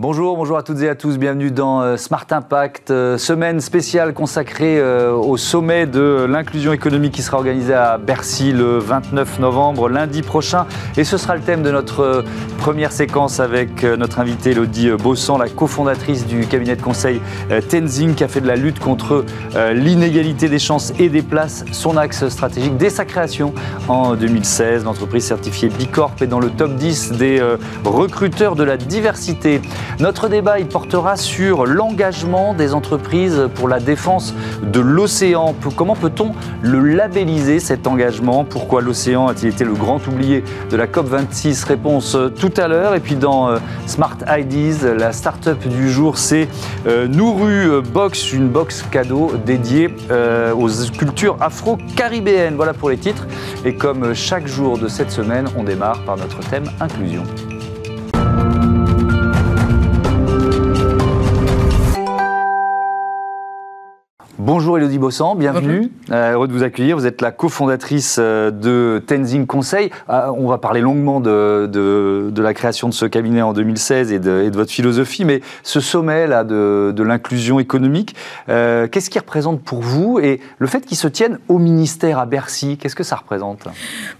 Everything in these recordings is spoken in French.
Bonjour, bonjour à toutes et à tous, bienvenue dans euh, Smart Impact, euh, semaine spéciale consacrée euh, au sommet de l'inclusion économique qui sera organisé à Bercy le 29 novembre, lundi prochain. Et ce sera le thème de notre première séquence avec notre invitée Elodie Bossan, la cofondatrice du cabinet de conseil Tenzing, qui a fait de la lutte contre l'inégalité des chances et des places son axe stratégique dès sa création en 2016. L'entreprise certifiée Bicorp est dans le top 10 des recruteurs de la diversité. Notre débat, portera sur l'engagement des entreprises pour la défense de l'océan. Comment peut-on le labelliser, cet engagement? Pourquoi l'océan a-t-il été le grand oublié de la COP26 Réponse euh, tout à l'heure. Et puis dans euh, Smart Ideas, la start-up du jour, c'est euh, Nouru Box, une box cadeau dédiée aux cultures afro-caribéennes. Voilà pour les titres. Et comme chaque jour de cette semaine, on démarre par notre thème inclusion. Bonjour Elodie Bossan, bienvenue. Euh, heureux de vous accueillir. Vous êtes la cofondatrice euh, de Tenzing Conseil. Euh, on va parler longuement de, de, la création de ce cabinet en 2016 et de, et de votre philosophie, mais ce sommet là de, l'inclusion économique, qu'est-ce qu'il représente pour vous Et le fait qu'il se tienne au ministère à Bercy, qu'est-ce que ça représente?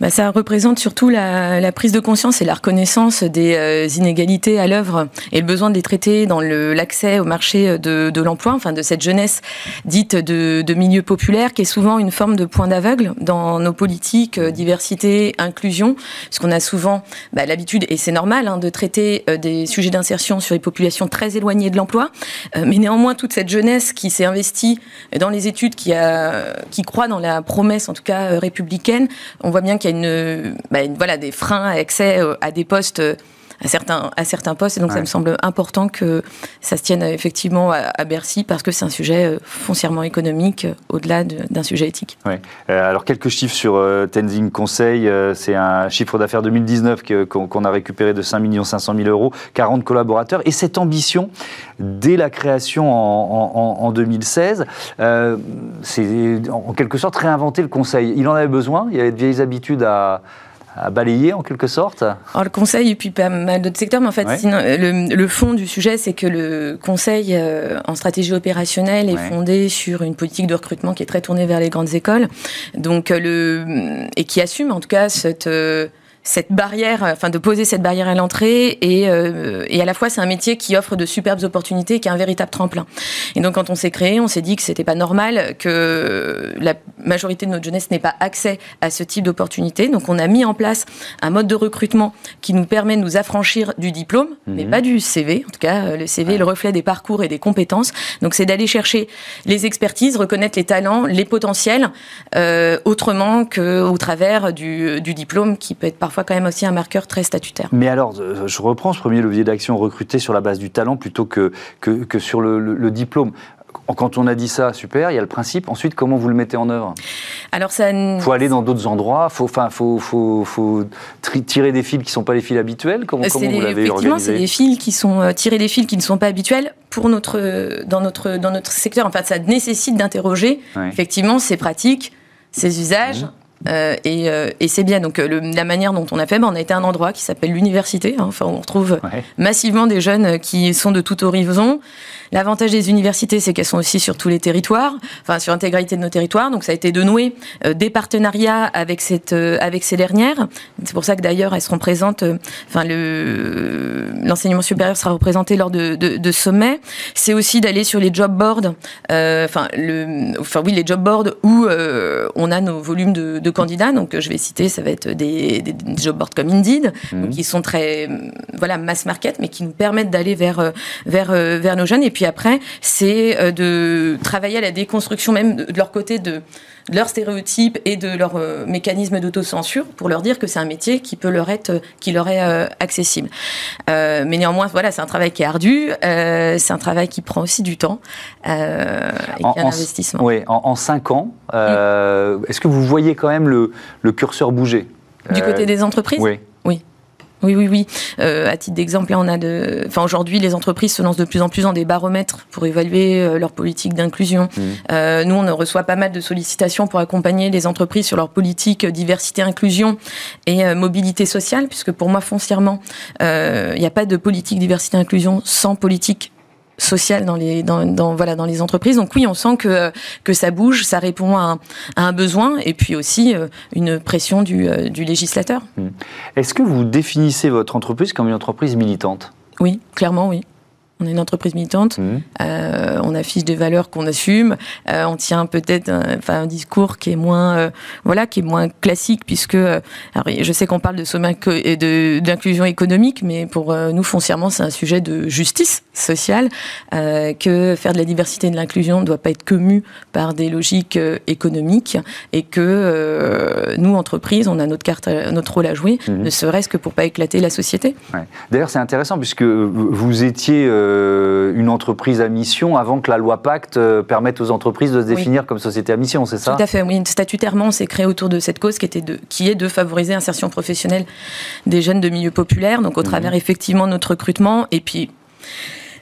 Bah, Ça représente surtout la, la, prise de conscience et la reconnaissance des inégalités à l'œuvre et le besoin de les traiter dans l'accès au marché de, l'emploi, enfin de cette jeunesse dite de, de milieu populaire qui est souvent une forme de point d'aveugle dans nos politiques euh, diversité, inclusion, parce qu'on a souvent bah, l'habitude, et c'est normal, hein, de traiter euh, des sujets d'insertion sur les populations très éloignées de l'emploi, euh, mais néanmoins toute cette jeunesse qui s'est investie dans les études, qui, a, qui croit dans la promesse, en tout cas républicaine, on voit bien qu'il y a une, bah, voilà, des freins à accès à des postes à certains, à certains postes. Et donc, ça me semble important que ça se tienne effectivement à, Bercy parce que c'est un sujet euh, foncièrement économique euh, au-delà d'un sujet éthique. Ouais. Euh, alors, quelques chiffres sur Tenzing Conseil. c'est un chiffre d'affaires 2019 qu'on a récupéré de 5 500 000 euros, 40 collaborateurs. Et cette ambition, dès la création en, en, en 2016, c'est en quelque sorte réinventer le conseil. Il en avait besoin, il y avait de vieilles habitudes à à balayer en quelque sorte. Alors, Le conseil et puis pas mal d'autres secteurs, mais en fait, le, fond du sujet, c'est que le conseil euh, en stratégie opérationnelle est fondé sur une politique de recrutement qui est très tournée vers les grandes écoles, donc euh, le et qui assume en tout cas cette euh, cette barrière, enfin de poser cette barrière à l'entrée et, euh, et à la fois c'est un métier qui offre de superbes opportunités, qui est un véritable tremplin. Et donc quand on s'est créé, on s'est dit que c'était pas normal que la majorité de notre jeunesse n'ait pas accès à ce type d'opportunités. Donc on a mis en place un mode de recrutement qui nous permet de nous affranchir du diplôme, mais mhm. pas du CV. En tout cas, le CV est le reflet des parcours et des compétences. Donc c'est d'aller chercher les expertises, reconnaître les talents, les potentiels, euh, autrement qu'au travers du, du diplôme qui peut être parfois quand même aussi un marqueur très statutaire. Mais alors, euh, je reprends ce premier levier d'action recruté sur la base du talent plutôt que, que, sur le, diplôme quand on a dit ça, super, il y a le principe. Ensuite, comment vous le mettez en œuvre? Alors, ça. Faut aller dans d'autres endroits. Faut, enfin, faut, faut, faut, tirer des fils qui ne sont pas les fils habituels. Comment, comment vous l'avez Effectivement, c'est des fils qui sont euh, tirer des fils qui ne sont pas habituels pour notre dans notre dans notre secteur. En fait, ça nécessite d'interroger effectivement ces pratiques, ces usages. Mmh. Euh, et, euh, et c'est bien. Donc euh, la manière dont on a fait, ben, on a été à un endroit qui s'appelle l'université. Hein. Enfin, on retrouve massivement des jeunes qui sont de tout horizon. L'avantage des universités, c'est qu'elles sont aussi sur tous les territoires, enfin sur l'intégralité de nos territoires. Donc ça a été de nouer des partenariats avec cette, avec ces dernières. C'est pour ça que d'ailleurs elles seront présentes. enfin le l'enseignement supérieur sera représenté lors de, de, de sommets. C'est aussi d'aller sur les job boards. Enfin le, enfin oui les job boards où on a nos volumes de candidats. Donc, je vais citer, ça va être des, des, job boards comme Indeed, mhm. qui sont très, voilà, mass market, mais qui nous permettent d'aller vers, euh, vers, euh, vers nos jeunes. Et puis après, c'est euh, de travailler à la déconstruction même de leur côté de leurs stéréotypes et de leurs euh, mécanismes d'autocensure pour leur dire que c'est un métier qui peut leur être, qui leur est euh, accessible. Euh, mais néanmoins, voilà, c'est un travail qui est ardu, c'est un travail qui prend aussi du temps et qui est un investissement. Oui, en, cinq ans, est-ce que vous voyez quand même le, le curseur bouger Du côté des entreprises Oui. Oui. Oui, oui, oui. Euh, à titre d'exemple, on a de, enfin, aujourd'hui, les entreprises se lancent de plus en plus dans des baromètres pour évaluer euh, leur politique d'inclusion. Mmh. Euh, nous, on reçoit pas mal de sollicitations pour accompagner les entreprises sur leur politique diversité, inclusion et mobilité sociale, puisque pour moi, foncièrement, il n'y a pas de politique diversité, inclusion sans politique sociale dans les dans, dans, voilà dans les entreprises. Donc oui, on sent que que ça bouge, ça répond à un, à un besoin et puis aussi euh, une pression du, euh, du législateur. Mmh. Est-ce que vous définissez votre entreprise comme une entreprise militante? Oui, clairement oui. On est une entreprise militante, mmh. euh, on affiche des valeurs qu'on assume, euh, on tient peut-être un, enfin, un discours qui est moins, euh, voilà, qui est moins classique puisque, alors, je sais qu'on parle de sommet d'inclusion économique, mais pour nous foncièrement c'est un sujet de justice sociale, que faire de la diversité et de l'inclusion ne doit pas être commu par des logiques économiques et que nous entreprises on a notre carte, notre rôle à jouer, mmh. ne serait-ce que pour pas éclater la société. Ouais. D'ailleurs c'est intéressant puisque vous étiez euh, une entreprise à mission avant que la loi Pacte euh, permette aux entreprises de se définir comme société à mission, c'est ça? Tout à fait, oui. Statutairement, on s'est créé autour de cette cause qui, était de, qui est de favoriser l'insertion professionnelle des jeunes de milieux populaires, donc au mhm. travers effectivement de notre recrutement et puis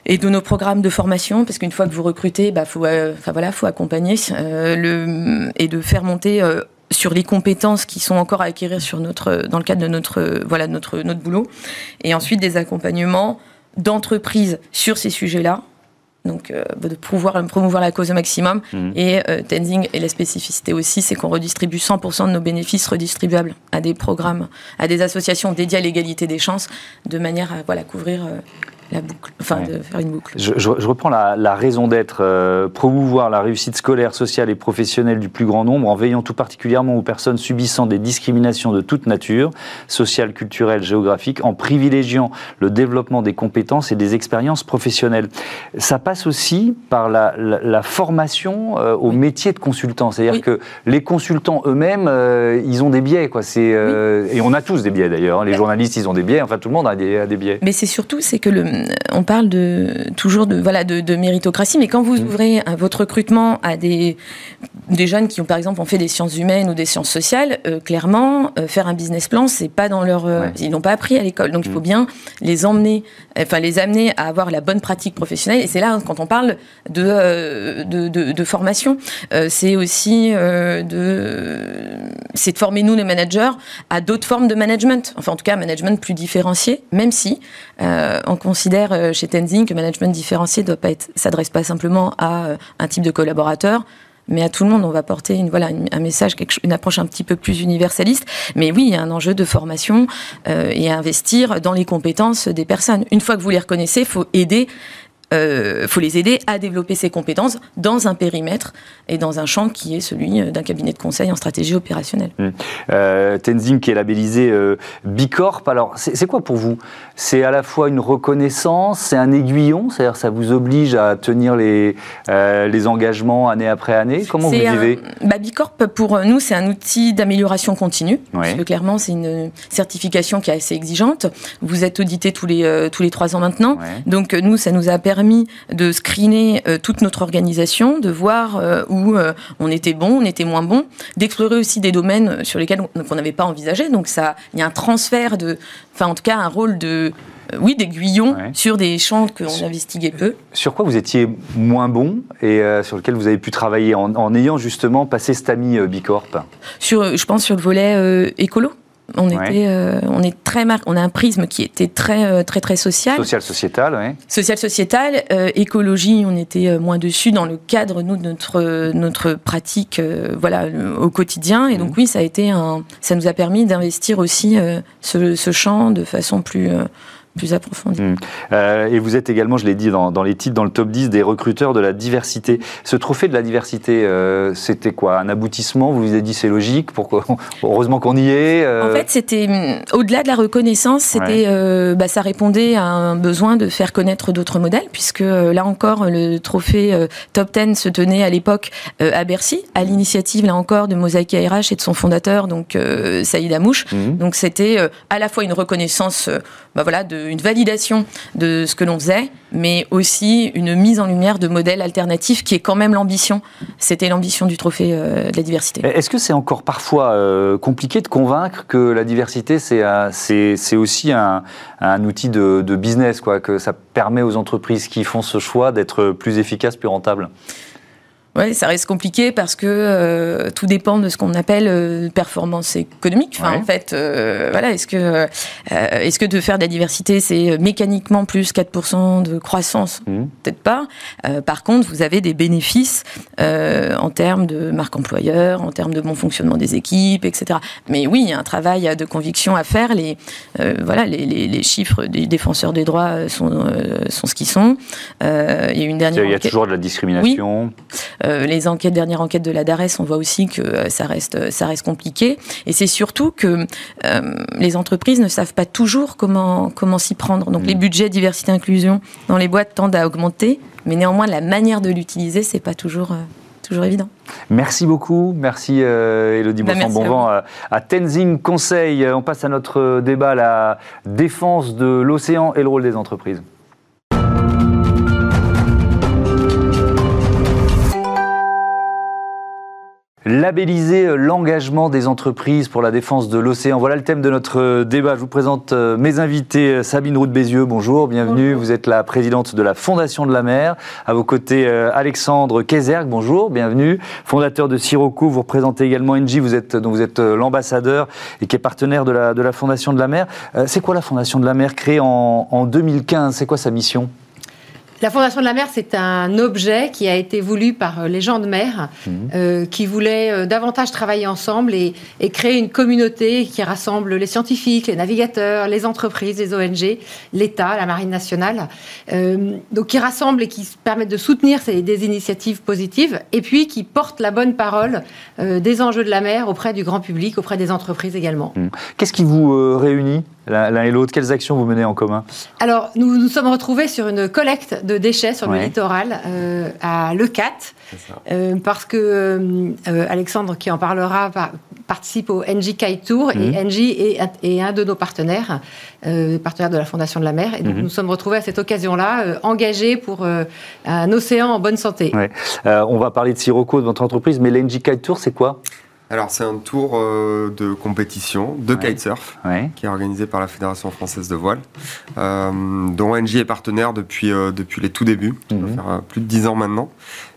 et de nos programmes de formation, parce qu'une fois que vous recrutez, bah faut, euh, enfin voilà, faut accompagner le, et de faire monter sur les compétences qui sont encore à acquérir sur notre, dans le cadre de notre, voilà, notre, notre boulot, et ensuite des accompagnements d'entreprises sur ces sujets-là. Donc, euh, de pouvoir promouvoir la cause au maximum. Mmh. Et euh, Tenzing, et la spécificité aussi, c'est qu'on redistribue 100% de nos bénéfices redistribuables à des programmes, à des associations dédiées à l'égalité des chances, de manière à voilà, couvrir euh, la boucle, enfin de faire une boucle. Je, je, reprends la, la raison d'être, euh, promouvoir la réussite scolaire, sociale et professionnelle du plus grand nombre en veillant tout particulièrement aux personnes subissant des discriminations de toute nature, sociales, culturelles, géographiques, en privilégiant le développement des compétences et des expériences professionnelles. Ça passe aussi par la, la, la formation euh, au métier de consultant, c'est-à-dire oui. que les consultants eux-mêmes, euh, ils ont des biais, quoi. C'est euh, oui. et on a tous des biais d'ailleurs. Hein. Les journalistes, ils ont des biais. Enfin, tout le monde a des, a des biais. Mais c'est surtout, c'est que le on parle de, toujours de, voilà, de, de méritocratie, mais quand vous mmh. ouvrez votre recrutement à des, des jeunes qui ont, par exemple, ont fait des sciences humaines ou des sciences sociales, euh, clairement, euh, faire un business plan, c'est pas dans leur, euh, ouais. ils n'ont pas appris à l'école. Donc, mmh. il faut mmh. bien les emmener, enfin, les amener à avoir la bonne pratique professionnelle. Et c'est là, quand on parle de, euh, de, de, de, formation, euh, c'est aussi de, c'est de former nous, les managers, à d'autres formes de management. Enfin, en tout cas, un management plus différencié, même si on considère chez Tenzing que management différencié ne s'adresse pas simplement à un type de collaborateur, mais à tout le monde, on va porter un message, une approche un petit peu plus universaliste. Mais oui, il y a un enjeu de formation euh, et investir dans les compétences des personnes. Une fois que vous les reconnaissez, il faut aider euh, faut les aider à développer ces compétences dans un périmètre et dans un champ qui est celui d'un cabinet de conseil en stratégie opérationnelle. Mmh. Euh, Tenzing qui est labellisé euh, Bicorp, alors c'est quoi pour vous? C'est à la fois une reconnaissance, c'est un aiguillon, c'est-à-dire ça vous oblige à tenir les, euh, les engagements année après année? Comment vous vivez? Bah, Bicorp, pour nous, c'est un outil d'amélioration continue, oui. parce que clairement, c'est une certification qui est assez exigeante. Vous êtes audité tous les, euh, tous les trois ans maintenant, donc nous, ça nous a permis permis de screener euh, toute notre organisation, de voir euh, où euh, on était bon, on était moins bon, d'explorer aussi des domaines sur lesquels on n'avait pas envisagé. Donc ça, il y a un transfert de, enfin en tout cas un rôle de oui, d'aiguillon ouais. sur des champs qu'on investiguait peu. Sur quoi vous étiez moins bon et euh, sur lequel vous avez pu travailler en, en ayant justement passé cet ami euh, Bicorp? Sur, Je pense sur le volet euh, écolo. On ouais. était, euh, on est très mar... on a un prisme qui était très, euh, très, très social. Social sociétal, oui. Social sociétal, euh, écologie, on était moins dessus dans le cadre nous de notre notre pratique, euh, voilà, au quotidien. Et mmh. donc oui, ça a été un, ça nous a permis d'investir aussi ce, ce, champ de façon plus plus approfondie. Mmh. Euh, et vous êtes également, je l'ai dit dans, dans, les titres, dans le top 10 des recruteurs de la diversité. Ce trophée de la diversité, euh, c'était quoi? Un aboutissement? Vous vous avez dit c'est logique? Pourquoi? Heureusement qu'on y est. Euh... En fait, c'était mmh, au-delà de la reconnaissance, c'était, ouais. Bah, ça répondait à un besoin de faire connaître d'autres modèles, puisque là encore, le trophée top 10 se tenait à l'époque à Bercy, à l'initiative là encore de Mosaïque ARH et de son fondateur, donc Saïd Amouche. Mmh. Donc c'était à la fois une reconnaissance, bah, voilà, de une validation de ce que l'on faisait, mais aussi une mise en lumière de modèles alternatifs qui est quand même l'ambition. C'était l'ambition du trophée de la diversité. Est-ce que c'est encore parfois compliqué de convaincre que la diversité, c'est aussi un, outil de, business, que ça permet aux entreprises qui font ce choix d'être plus efficaces, plus rentables? Oui, ça reste compliqué parce que euh, tout dépend de ce qu'on appelle euh, performance économique. Enfin, En fait, euh, voilà, est-ce que, est-ce que de faire de la diversité, c'est mécaniquement plus 4% de croissance? Mmh. Peut-être pas. par contre, vous avez des bénéfices en termes de marque employeur, en termes de bon fonctionnement des équipes, etc. Mais oui, il y a un travail de conviction à faire. Les, voilà, les, les, chiffres des défenseurs des droits sont, sont ce qu'ils sont. il y a une dernière. Il y a toujours de la discrimination. Les enquêtes, dernières enquêtes de la DARES, on voit aussi que euh, ça reste, ça reste compliqué. Et c'est surtout que euh, les entreprises ne savent pas toujours comment, comment s'y prendre. Donc les mm. budgets diversité inclusion dans les boîtes tendent à augmenter, mais néanmoins la manière de l'utiliser, c'est pas toujours toujours évident. Merci beaucoup. Merci euh, Elodie bah, Bon vent à, à, Tenzing Conseil. On passe à notre débat, la défense de l'océan et le rôle des entreprises. Labelliser euh, l'engagement des entreprises pour la défense de l'océan. Voilà le thème de notre euh, débat. Je vous présente euh, mes invités. Sabine Roux Bézieux, bonjour, bienvenue. Vous êtes la présidente de la Fondation de la mer. À vos côtés, Alexandre Kézerg, bonjour, bienvenue. Fondateur de Sirocco, vous représentez également Engie, vous êtes, dont vous êtes l'ambassadeur et qui est partenaire de la, de la Fondation de la mer. C'est quoi la Fondation de la mer créée en, en 2015 C'est quoi sa mission? La Fondation de la mer, c'est un objet qui a été voulu par euh, les gens de mer, mhm. euh, qui voulaient euh, davantage travailler ensemble et, créer une communauté qui rassemble les scientifiques, les navigateurs, les entreprises, les ONG, l'État, la Marine nationale. donc qui rassemble et qui permettent de soutenir ces, des initiatives positives et puis qui portent la bonne parole des enjeux de la mer auprès du grand public, auprès des entreprises également. Mhm. Qu'est-ce qui vous réunit? L'un et l'autre Quelles actions vous menez en commun Alors, nous nous sommes retrouvés sur une collecte de déchets sur le littoral euh, à Lecat, euh, parce que euh, Alexandre, qui en parlera, participe au NG Kite Tour, et mhm. NG est, un de nos partenaires, partenaire de la Fondation de la mer. Et donc, mhm. nous sommes retrouvés à cette occasion-là, engagés pour un océan en bonne santé. on va parler de Sirocco, de votre entreprise, mais l'NG Kite Tour, c'est quoi? Alors c'est un tour euh, de compétition de kitesurf qui est organisé par la Fédération française de voile, euh, dont NJ est partenaire depuis, euh, depuis les tout débuts, ça mhm. faire plus de 10 ans maintenant.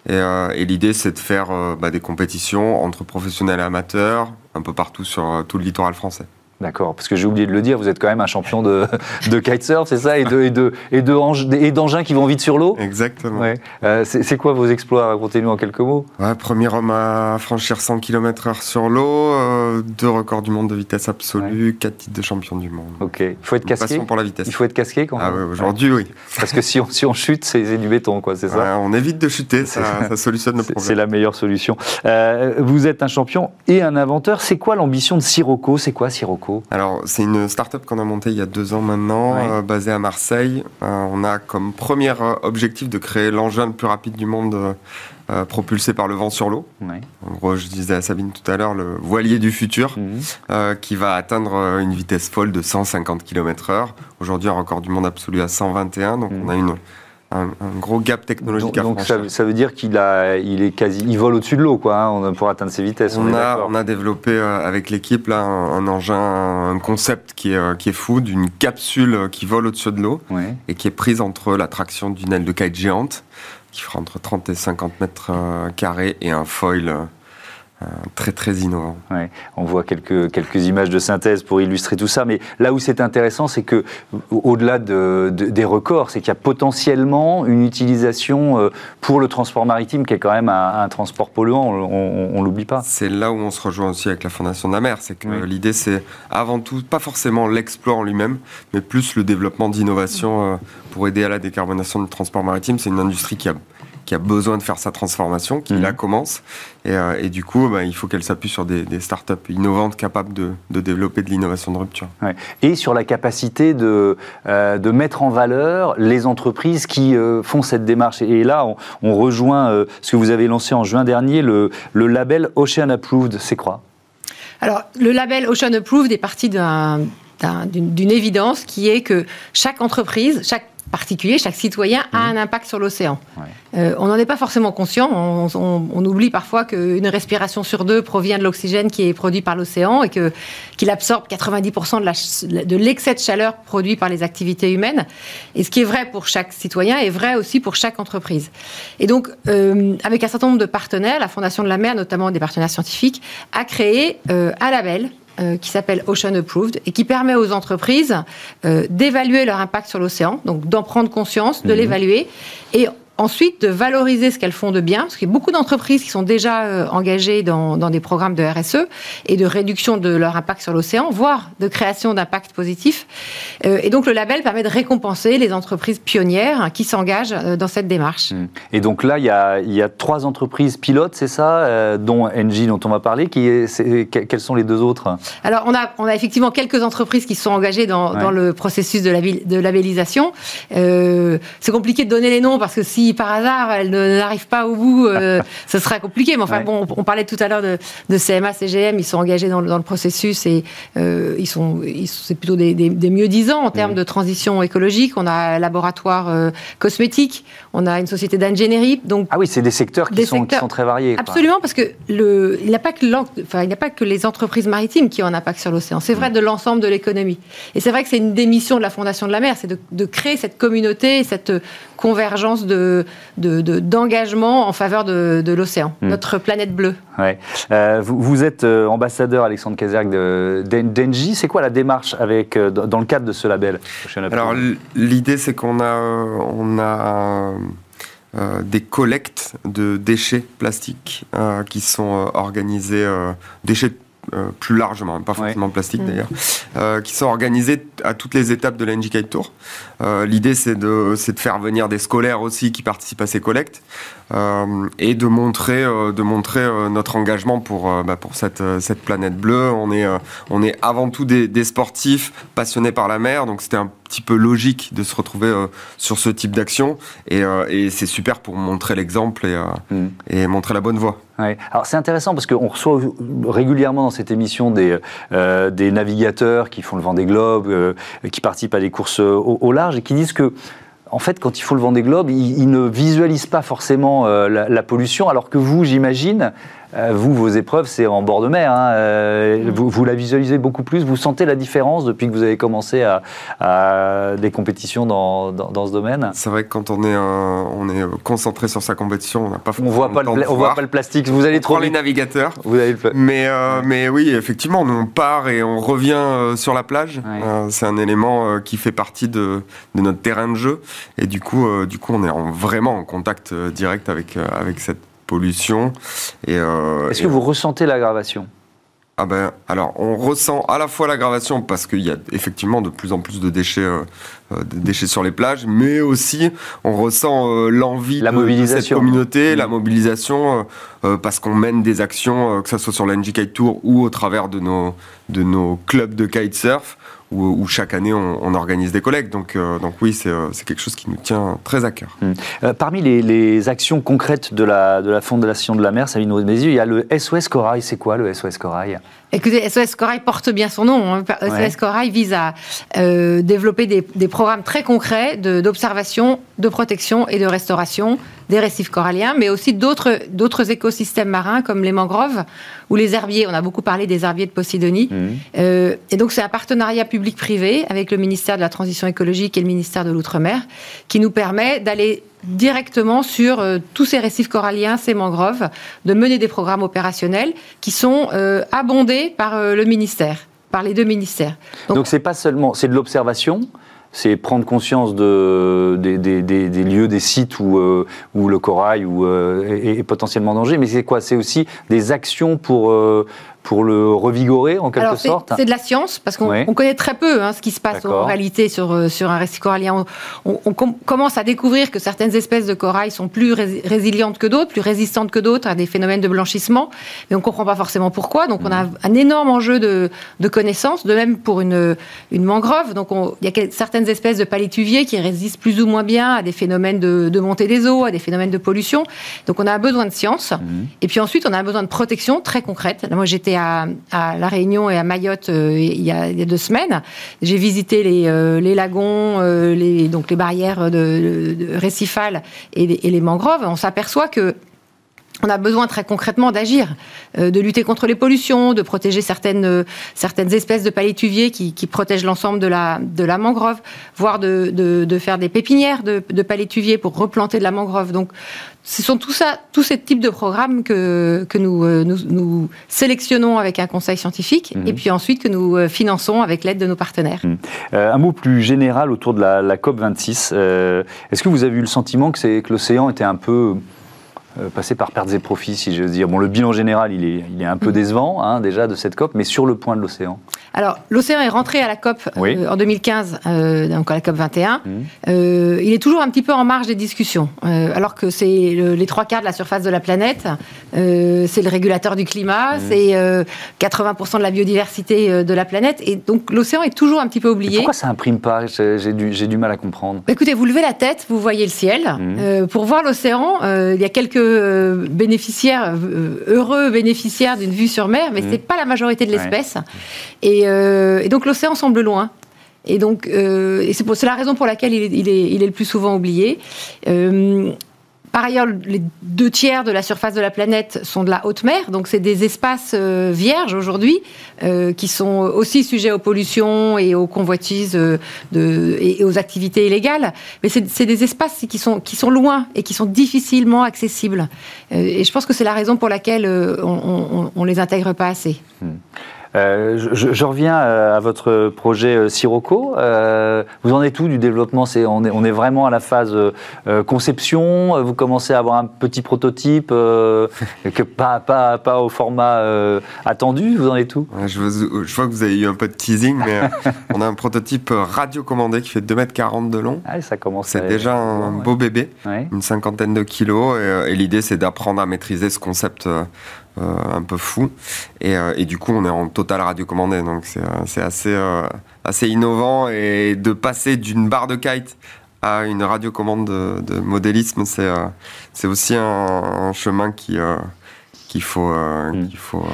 Et, et l'idée c'est de faire bah, des compétitions entre professionnels et amateurs un peu partout sur tout le littoral français. D'accord, parce que j'ai oublié de le dire, vous êtes quand même un champion de, de kitesurf, c'est ça, et de et de et de et d'engins qui vont vite sur l'eau? Exactement. Ouais. Euh, c'est quoi vos exploits? Racontez-nous en quelques mots. Ouais, premier homme à franchir 100 km/h sur l'eau, euh, deux records du monde de vitesse absolue, quatre titres de champion du monde. Ok. Il faut être casqué? pour la vitesse. Il faut être casqué quand Ah ouais, aujourd'hui oui. Parce que si on si on chute, c'est du béton quoi, c'est ça? on évite de chuter, ça, ça solutionne le problème. C'est la meilleure solution. Euh, vous êtes un champion et un inventeur. C'est quoi l'ambition de Sirocco? C'est quoi Sirocco? Alors c'est une start-up qu'on a montée il y a deux ans maintenant, euh, basée à Marseille. Euh, on a comme premier euh, objectif de créer l'engin le plus rapide du monde propulsé par le vent sur l'eau. En gros, je disais à Sabine tout à l'heure, le voilier du futur, mhm. qui va atteindre une vitesse folle de 150 km/h. Aujourd'hui, un record du monde absolu à 121, donc mhm. on a une un, gros gap technologique donc, à donc ça, veut dire qu'il a, il est quasi, il vole au-dessus de l'eau, quoi, hein, pour atteindre ses vitesses. On, a, on a développé euh, avec l'équipe là un, engin, un concept qui est, euh, qui est fou, d'une capsule qui vole au-dessus de l'eau et qui est prise entre la traction d'une aile de kite géante qui fera entre 30 et 50 mètres euh, carrés et un foil euh, très très innovant. on voit quelques, quelques images de synthèse pour illustrer tout ça, mais là où c'est intéressant, c'est que au-delà de, des records, c'est qu'il y a potentiellement une utilisation euh, pour le transport maritime qui est quand même un, transport polluant, on, ne l'oublie pas. C'est là où on se rejoint aussi avec la Fondation de la mer, c'est que l'idée c'est avant tout pas forcément l'exploit en lui-même, mais plus le développement d'innovation euh, pour aider à la décarbonation du transport maritime. C'est une industrie qui a qui a besoin de faire sa transformation, qui la mhm. commence. Euh, et, du coup, bah, il faut qu'elle s'appuie sur des, startups innovantes capables de, développer de l'innovation de rupture. Et sur la capacité de, euh, de mettre en valeur les entreprises qui euh, font cette démarche. Et là, on, rejoint ce que vous avez lancé en juin dernier, le, le label Ocean Approved. C'est quoi? Alors, le label Ocean Approved est parti d'un d'une évidence qui est que chaque entreprise, chaque particulier, chaque citoyen a mmh. un impact sur l'océan. Euh, on n'en est pas forcément conscient. On, oublie parfois qu'une respiration sur deux provient de l'oxygène qui est produit par l'océan et que, qu'il absorbe 90% de, l'excès de chaleur produit par les activités humaines. Et ce qui est vrai pour chaque citoyen est vrai aussi pour chaque entreprise. Et donc, euh, avec un certain nombre de partenaires, la Fondation de la mer, notamment des partenaires scientifiques, a créé euh, un label euh, qui s'appelle Ocean Approved et qui permet aux entreprises euh, d'évaluer leur impact sur l'océan, donc d'en prendre conscience, de mhm. l'évaluer et Ensuite, de valoriser ce qu'elles font de bien, parce qu'il y a beaucoup d'entreprises qui sont déjà euh, engagées dans, des programmes de RSE et de réduction de leur impact sur l'océan, voire de création d'impact positif. Euh, et donc, le label permet de récompenser les entreprises pionnières qui s'engagent euh, dans cette démarche. Mmh. Et donc là, il y a, trois entreprises pilotes, c'est ça, dont Engie, dont on va parler. Qui est, quelles sont les deux autres? Alors, on a, on a effectivement quelques entreprises qui sont engagées dans, le processus de, de labellisation. c'est compliqué de donner les noms parce que si par hasard elle n'arrive pas au bout, euh, ce sera compliqué. Mais enfin bon, on, parlait tout à l'heure de, CMA, CGM, ils sont engagés dans, le processus et euh, ils sont, c'est plutôt des, mieux disants en termes de transition écologique. On a un laboratoire euh, cosmétique, on a une société d'ingénierie. Donc ah oui, c'est des secteurs qui, sont, qui sont très variés. Absolument, parce que le, il n'y a pas que enfin, il n'y a pas que les entreprises maritimes qui ont un impact sur l'océan. C'est vrai mm. de l'ensemble de l'économie. Et c'est vrai que c'est une des missions de la Fondation de la mer, c'est de, de créer cette communauté, cette convergence de, d'engagement en faveur de, l'océan, hmm. notre planète bleue. Ouais. Euh, vous, êtes euh, ambassadeur, Alexandre Kazerg, d'Engie. C'est quoi la démarche avec, euh, dans le cadre de ce label Alors, l'idée, c'est qu'on a, on a des collectes de déchets plastiques qui sont organisées, déchets euh, plus largement, pas forcément plastique mm. d'ailleurs, euh, qui sont organisés à toutes les étapes de l'Engicate Tour. Euh, l'idée, c'est de, de faire venir des scolaires aussi qui participent à ces collectes et de montrer, de montrer notre engagement pour, bah, pour cette, cette planète bleue. On est, on est avant tout des, des sportifs passionnés par la mer, donc c'était un petit peu logique de se retrouver sur ce type d'action et, et c'est super pour montrer l'exemple et, mm. et montrer la bonne voie. Alors c'est intéressant parce qu'on reçoit régulièrement dans cette émission des, euh, des navigateurs qui font le vent des globes, euh, qui participent à des courses au, large et qui disent que en fait, quand il faut le vent des globes, ils, ne visualisent pas forcément euh, la, pollution, alors que vous, j'imagine, vous, vos épreuves, c'est en bord de mer. Hein. Euh, mm. vous, la visualisez beaucoup plus. Vous sentez la différence depuis que vous avez commencé à, des compétitions dans, dans, ce domaine? C'est vrai que quand on est, on est concentré sur sa compétition, on n'a pas on voit pas le, On voit pas le plastique. Vous allez trop les navigateurs. Vous avez mais, euh, mais oui, effectivement, nous on part et on revient sur la plage. c'est un élément qui fait partie de, de, notre terrain de jeu. Et du coup, du coup on est vraiment en contact direct avec, avec cette pollution. Euh, Est-ce que vous ressentez l'aggravation? Ah ben, alors, on ressent à la fois l'aggravation parce qu'il y a effectivement de plus en plus de déchets, euh, euh, déchets sur les plages, mais aussi on ressent l'envie de, cette communauté, la mmh. mobilisation, parce qu'on mène des actions, que ce soit sur l'NG Kite Tour ou au travers de nos, de nos clubs de kitesurf, où, chaque année on, organise des collectes. Donc, euh, donc oui, euh, c'est quelque chose qui nous tient très à cœur. Hum. Euh, parmi les, actions concrètes de la, de la Fondation de la mer, Sabine yeux, il y a le SOS Corail. C'est quoi le SOS Corail? Écoutez, SOS Corail porte bien son nom. Hein. SOS Corail vise à développer des, des, programmes très concrets d'observation, de, protection et de restauration des récifs coralliens, mais aussi d'autres écosystèmes marins comme les mangroves ou les herbiers. On a beaucoup parlé des herbiers de Posidonie. Mmh. et donc c'est un partenariat public public-privé avec le ministère de la Transition écologique et le ministère de l'Outre-mer, qui nous permet d'aller directement sur euh, tous ces récifs coralliens, ces mangroves, de mener des programmes opérationnels qui sont euh, abondés par euh, le ministère, par les deux ministères. Donc c'est pas seulement, c'est de l'observation, c'est prendre conscience de, des, des, lieux, des sites où, où le corail où, est, est, potentiellement en danger, mais c'est quoi? C'est aussi des actions pour pour le revigorer en quelque sorte C'est de la science, parce qu'on connaît très peu hein, ce qui se passe en réalité sur, euh, sur un récif corallien. On, commence à découvrir que certaines espèces de corail sont plus résilientes que d'autres, plus résistantes que d'autres à des phénomènes de blanchissement, mais on ne comprend pas forcément pourquoi. Donc on a mm. un énorme enjeu de, de connaissances, de même pour une, une mangrove. Donc il y a certaines espèces de palétuviers qui résistent plus ou moins bien à des phénomènes de, de montée des eaux, à des phénomènes de pollution. Donc on a besoin de science. Mm. Et puis ensuite, on a besoin de protection très concrète. Moi, j'étais à, La Réunion et à Mayotte il, y a, deux semaines. J'ai visité les, lagons, les, donc les barrières de, récifales les, et les mangroves. On s'aperçoit que on a besoin très concrètement d'agir, euh, de lutter contre les pollutions, de protéger certaines, euh, certaines espèces de palétuviers qui, qui protègent l'ensemble de la, de la mangrove, voire de, de, faire des pépinières de, de, palétuviers pour replanter de la mangrove. Donc, ce sont tout ça, tous ces types de programmes que, que nous, euh, nous, nous sélectionnons avec un conseil scientifique mmh. et puis ensuite que nous finançons avec l'aide de nos partenaires. Mmh. un mot plus général autour de la, la COP 26. Est-ce que vous avez eu le sentiment que, que l'océan était un peu passer par pertes et profits, si je veux dire. Bon, le bilan général, il est, il est un peu mm. décevant, hein, déjà, de cette COP, mais sur le point de l'océan. Alors, l'océan est rentré à la COP euh, en 2015, euh, donc à la COP 21. Mm. il est toujours un petit peu en marge des discussions, alors que c'est les trois quarts de la surface de la planète, c'est le régulateur du climat, mm. c'est 80% de la biodiversité de la planète, et donc l'océan est toujours un petit peu oublié. pourquoi ça imprime pas? J'ai du, du, mal à comprendre. Écoutez, vous levez la tête, vous voyez le ciel. pour voir l'océan, il y a quelques euh, bénéficiaires, euh, heureux bénéficiaires d'une vue sur mer, mais mmh. ce n'est pas la majorité de l'espèce. Euh, et, donc l'océan semble loin. Et donc, c'est la raison pour laquelle il est, il est, il est le plus souvent oublié. Par ailleurs, les deux tiers de la surface de la planète sont de la haute mer, donc c'est des espaces euh, vierges aujourd'hui euh, qui sont aussi sujets aux pollutions et aux convoitises euh, de, et aux activités illégales. Mais c'est des espaces qui sont, qui sont loin et qui sont difficilement accessibles. et je pense que c'est la raison pour laquelle on ne les intègre pas assez. Hmm. Euh, je, reviens euh, à votre projet euh, Sirocco. vous en êtes où du développement? On, est, on est vraiment à la phase conception. Vous commencez à avoir un petit prototype, que pas, pas, pas au format attendu. Vous en êtes où? Je, je, vois que vous avez eu un peu de teasing, mais on a un prototype radiocommandé qui fait 2m40 de long. Ah, ça commence c'est déjà un beau bébé, une cinquantaine de kilos. Et, et l'idée, c'est d'apprendre à maîtriser ce concept un peu fou. Et, euh, et, du coup, on est en total radiocommandé, donc c'est assez, euh, assez innovant. Et de passer d'une barre de kite à une radiocommande de, de modélisme, c'est aussi un, chemin qui qu'il faut, mm. qu'il faut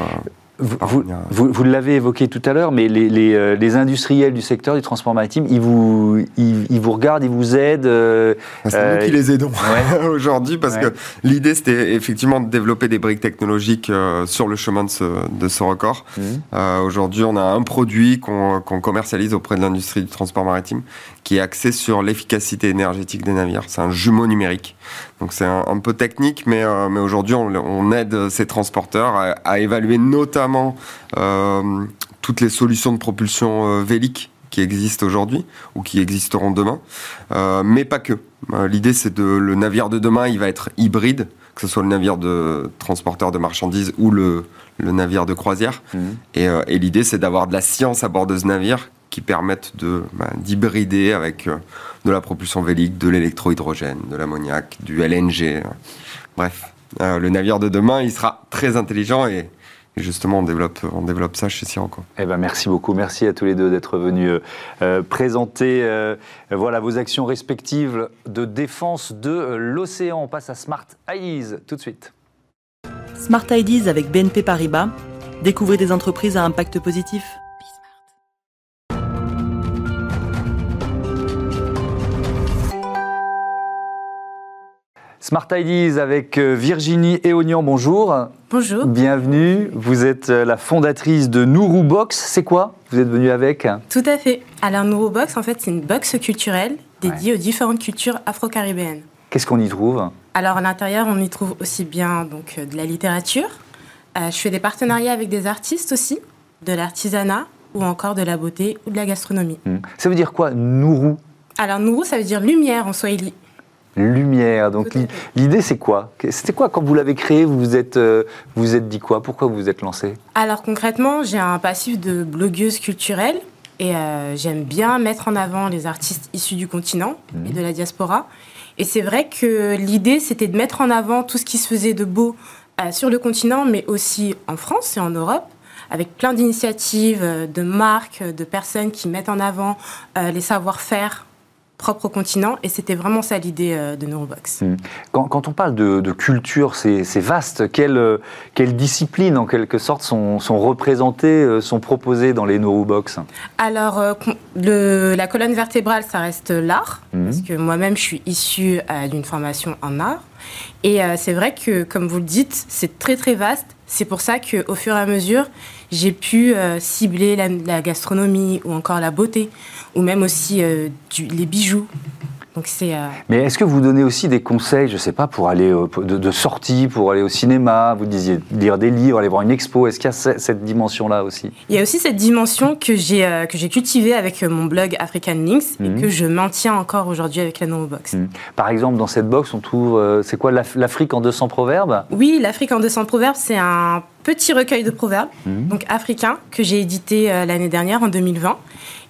vous, vous, l'avez évoqué tout à l'heure, mais les, les, euh, les, industriels du secteur du transport maritime, ils vous, ils, vous regardent, ils vous aident. Euh, ah, c'est nous euh, qui les aidons aujourd'hui, parce que l'idée c'était effectivement de développer des briques technologiques sur le chemin de ce, de ce record. Mmh. aujourd'hui, on a un produit qu'on commercialise auprès de l'industrie du transport maritime, qui est axé sur l'efficacité énergétique des navires. C'est un jumeau numérique. Donc c'est un, peu technique, mais, mais aujourd'hui, on, on, aide ces transporteurs à, à évaluer notamment euh, toutes les solutions de propulsion euh, vélique qui existent aujourd'hui ou qui existeront demain, euh, mais pas que. L'idée, c'est de le navire de demain, il va être hybride, que ce soit le navire de transporteur de marchandises ou le, le navire de croisière. Mmh. Et, et l'idée, c'est d'avoir de la science à bord de ce navire qui permettent de bah, d'hybrider avec de la propulsion vélique, de l'électrohydrogène, de l'ammoniac, du LNG. Bref, le navire de demain, il sera très intelligent et justement, on développe, on développe ça chez Sirocco. Eh ben, merci beaucoup. Merci à tous les deux d'être venus euh, euh, présenter euh, voilà, vos actions respectives de défense de l'océan. On passe à Smart Ideas tout de suite. Smart Ideas avec BNP Paribas. Découvrez des entreprises à impact positif. Smart Ideas avec euh, Virginie Eonian, bonjour. Bonjour. Bienvenue. Vous êtes euh, la fondatrice de Nourou Box. C'est quoi? Vous êtes venue avec? Tout à fait. Alors Nourou Box, en fait, c'est une box culturelle dédiée aux différentes cultures afro-caribéennes. Qu'est-ce qu'on y trouve? Alors à l'intérieur, on y trouve aussi bien donc euh, de la littérature. je fais des partenariats avec des artistes aussi, de l'artisanat ou encore de la beauté ou de la gastronomie. Hmm. Ça veut dire quoi, Nourou Alors Nourou, ça veut dire lumière en swahili lumière. Donc l'idée c'est quoi? C'était quoi quand vous l'avez créé? Vous vous êtes euh, vous êtes dit quoi? Pourquoi vous vous êtes lancé? Alors concrètement, j'ai un passif de blogueuse culturelle et euh, j'aime bien mettre en avant les artistes issus du continent et mhm. de la diaspora. Et c'est vrai que l'idée c'était de mettre en avant tout ce qui se faisait de beau euh, sur le continent, mais aussi en France et en Europe avec plein d'initiatives, de marques, de personnes qui mettent en avant les savoir-faire propre au continent. Et c'était vraiment ça l'idée euh, de Neurobox. Hmm. Quand, on parle de, culture, c'est vaste. Quelles quelle disciplines, en quelque sorte, sont, sont représentées, euh, sont proposées dans les Neurobox? Alors, euh, le, la colonne vertébrale, ça reste l'art. Hmm. Parce que moi-même, je suis issue d'une formation en art. Et c'est vrai que, comme vous le dites, c'est très très vaste. C'est pour ça qu'au fur et à mesure, j'ai pu cibler la, gastronomie ou encore la beauté ou même aussi euh, les bijoux. Donc c'est. Euh, Mais est-ce que vous donnez aussi des conseils, je ne sais pas, pour aller euh, de, sortie, pour aller au cinéma Vous disiez lire des livres, aller voir une expo. Est-ce qu'il y a cette dimension-là aussi? Il y a aussi cette dimension que j'ai que j'ai cultivée avec mon blog African Links et mhm. que je maintiens encore aujourd'hui avec la Neurobox. Mhm. Par exemple, dans cette box, on trouve c'est quoi l'Afrique en 200 proverbes? Oui, l'Afrique en 200 proverbes, c'est un petit recueil de proverbes, mhm. donc africain, que j'ai édité l'année dernière en 2020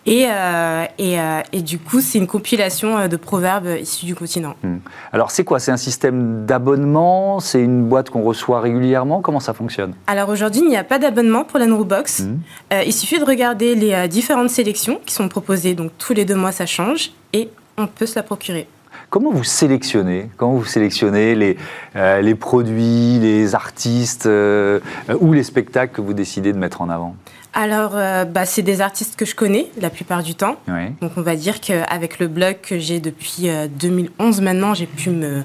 et, euh, euh, et, du coup, c'est une compilation euh, de proverbes issus du continent. Hmm. Alors, c'est quoi? C'est un système d'abonnement? C'est une boîte qu'on reçoit régulièrement? Comment ça fonctionne? Alors, aujourd'hui, il n'y a pas d'abonnement pour la Box. Hmm. il suffit de regarder les différentes sélections qui sont proposées. Donc, tous les deux mois, ça change et on peut se la procurer. Comment vous sélectionnez? Comment vous sélectionnez les, les produits, les artistes ou les spectacles que vous décidez de mettre en avant? Alors, euh, bah, c'est des artistes que je connais la plupart du temps. Donc, on va dire qu'avec le blog que j'ai depuis 2011 euh, maintenant, j'ai pu me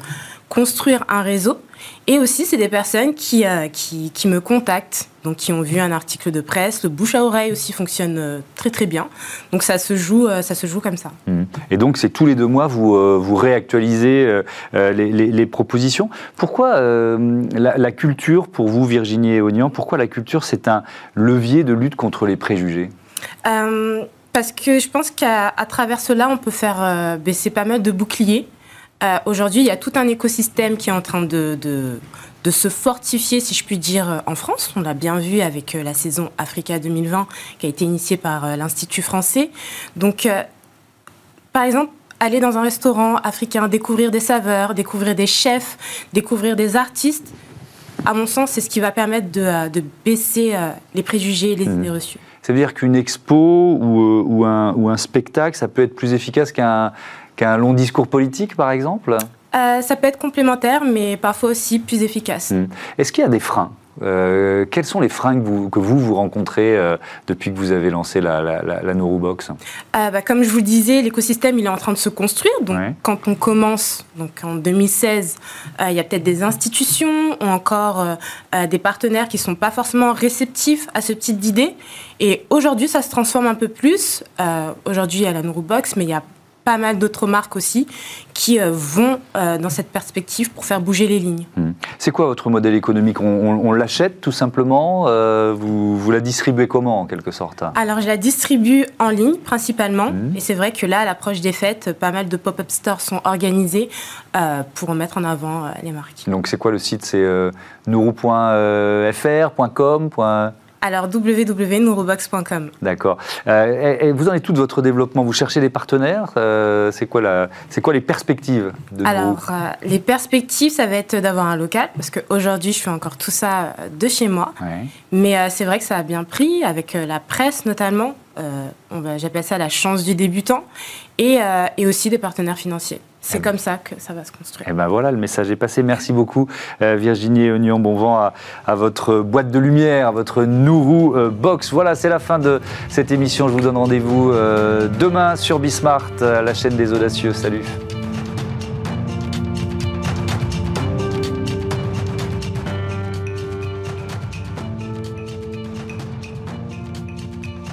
construire un réseau. Et aussi, c'est des personnes qui, euh, qui, qui, me contactent, donc qui ont vu un article de presse. Le bouche à oreille aussi fonctionne euh, très très bien. Donc ça se joue, euh, ça se joue comme ça. Mmh. Et donc, c'est tous les deux mois, vous, vous réactualisez les, les, propositions. Pourquoi la, la, culture, pour vous, Virginie et Ognan, pourquoi la culture, c'est un levier de lutte contre les préjugés? Parce que je pense qu'à travers cela, on peut faire baisser pas mal de boucliers euh, aujourd'hui, il y a tout un écosystème qui est en train de, de, se fortifier, si je puis dire, euh, en France. On l'a bien vu avec euh, la saison Africa 2020 qui a été initiée par l'Institut français. Donc, par exemple, aller dans un restaurant africain, découvrir des saveurs, découvrir des chefs, découvrir des artistes, à mon sens, c'est ce qui va permettre de, baisser les préjugés et les mmh. idées reçues. Ça veut dire qu'une expo ou, ou, un, ou, un, spectacle, ça peut être plus efficace qu'un qu'un long discours politique, par exemple euh, Ça peut être complémentaire, mais parfois aussi plus efficace. Hmm. Est-ce qu'il y a des freins? Euh, quels sont les freins que vous, que vous, vous rencontrez euh, depuis que vous avez lancé la, la, la, Neurobox bah, Comme je vous le disais, l'écosystème il est en train de se construire. Donc, quand on commence, donc en 2016, il y a peut-être des institutions ou encore des partenaires qui ne sont pas forcément réceptifs à ce type d'idées. Et aujourd'hui, ça se transforme un peu plus. aujourd'hui, il y a la Neurobox, mais il y a pas mal d'autres marques aussi qui euh, vont euh, dans cette perspective pour faire bouger les lignes. Hmm. C'est quoi votre modèle économique? On, l'achète tout simplement euh, vous, vous, la distribuez comment en quelque sorte? Alors je la distribue en ligne principalement hmm. et c'est vrai que là à l'approche des fêtes, pas mal de pop-up stores sont organisés pour mettre en avant les marques. Donc c'est quoi le site? C'est nourou.fr.com alors www.neurobox.com. D'accord. Euh, et, vous en êtes tout de votre développement? Vous cherchez des partenaires? Euh, C'est quoi, la, quoi les perspectives de Alors, euh, les perspectives, ça va être d'avoir un local, parce qu'aujourd'hui, je fais encore tout ça de chez moi. Mais c'est vrai que ça a bien pris, avec la presse notamment. J'appelle ça la chance du débutant. Et, et aussi des partenaires financiers. C'est comme ça que ça va se construire. Et eh ben voilà, le message est passé. Merci beaucoup euh, Virginie et Oignon. Bon vent à, votre boîte de lumière, à votre Nourou euh, Box. Voilà, c'est la fin de cette émission. Je vous donne rendez-vous euh, demain sur Bismart, la chaîne des audacieux. Salut.